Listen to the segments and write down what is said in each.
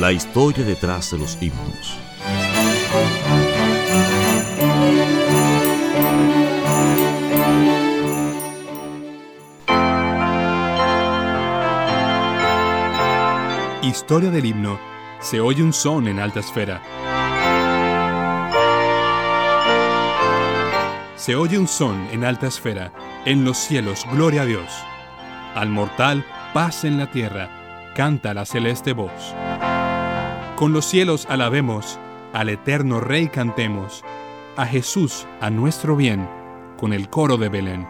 La historia detrás de los himnos. Historia del himno. Se oye un son en alta esfera. Se oye un son en alta esfera. En los cielos, gloria a Dios. Al mortal, paz en la tierra. Canta la celeste voz. Con los cielos alabemos, al eterno Rey cantemos, a Jesús, a nuestro bien, con el coro de Belén.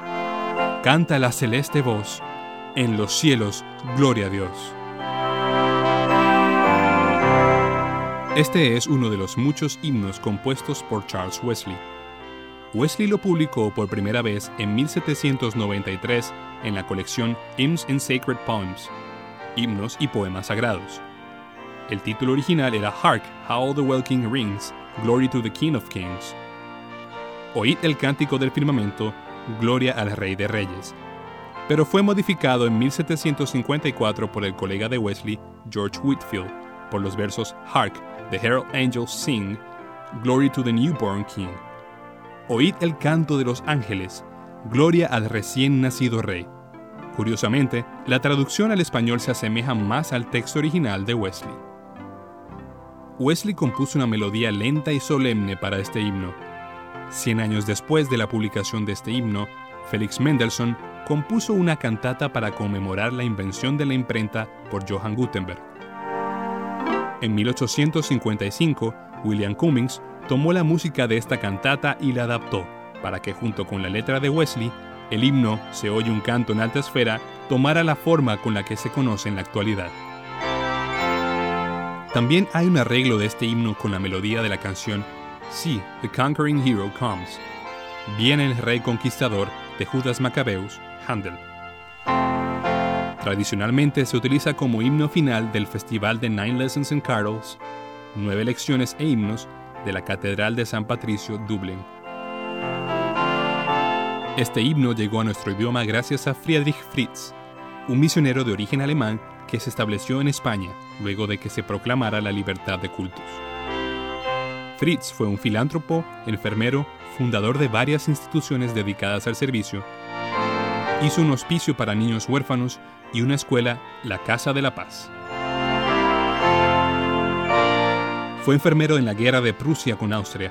Canta la celeste voz, en los cielos, gloria a Dios. Este es uno de los muchos himnos compuestos por Charles Wesley. Wesley lo publicó por primera vez en 1793 en la colección Hymns and Sacred Poems, himnos y poemas sagrados. El título original era Hark, How the Well King Rings, Glory to the King of Kings. Oíd el cántico del firmamento, Gloria al Rey de Reyes. Pero fue modificado en 1754 por el colega de Wesley, George Whitfield, por los versos Hark, the Herald Angels Sing, Glory to the Newborn King. Oíd el canto de los ángeles, Gloria al recién nacido Rey. Curiosamente, la traducción al español se asemeja más al texto original de Wesley. Wesley compuso una melodía lenta y solemne para este himno. Cien años después de la publicación de este himno, Felix Mendelssohn compuso una cantata para conmemorar la invención de la imprenta por Johann Gutenberg. En 1855, William Cummings tomó la música de esta cantata y la adaptó, para que junto con la letra de Wesley, el himno Se oye un canto en alta esfera tomara la forma con la que se conoce en la actualidad. También hay un arreglo de este himno con la melodía de la canción See, the Conquering Hero Comes. Viene el Rey Conquistador de Judas Macabeus, Handel. Tradicionalmente se utiliza como himno final del Festival de Nine Lessons and Carols, nueve lecciones e himnos de la Catedral de San Patricio, Dublín. Este himno llegó a nuestro idioma gracias a Friedrich Fritz, un misionero de origen alemán que se estableció en España luego de que se proclamara la libertad de cultos. Fritz fue un filántropo, enfermero, fundador de varias instituciones dedicadas al servicio, hizo un hospicio para niños huérfanos y una escuela, la Casa de la Paz. Fue enfermero en la guerra de Prusia con Austria.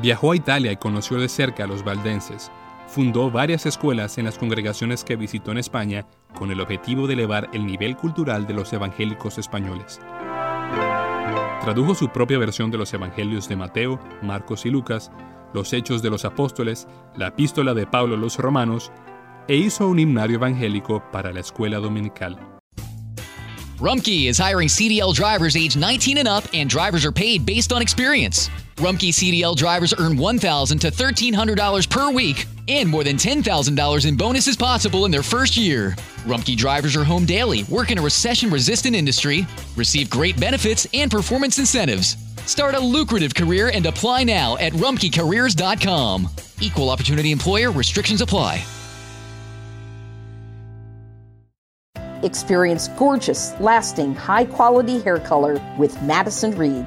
Viajó a Italia y conoció de cerca a los valdenses. Fundó varias escuelas en las congregaciones que visitó en España con el objetivo de elevar el nivel cultural de los evangélicos españoles. Tradujo su propia versión de los evangelios de Mateo, Marcos y Lucas, los Hechos de los Apóstoles, la epístola de Pablo a los Romanos, e hizo un himnario evangélico para la escuela dominical. Rumkey is hiring CDL drivers age 19 and up, and drivers are paid based on experience. Rumkey CDL drivers earn $1,000 to $1,300 per week, and more than $10,000 in bonuses possible in their first year. Rumkey drivers are home daily, work in a recession resistant industry, receive great benefits and performance incentives. Start a lucrative career and apply now at rumkeycareers.com. Equal opportunity employer restrictions apply. Experience gorgeous, lasting, high quality hair color with Madison Reed.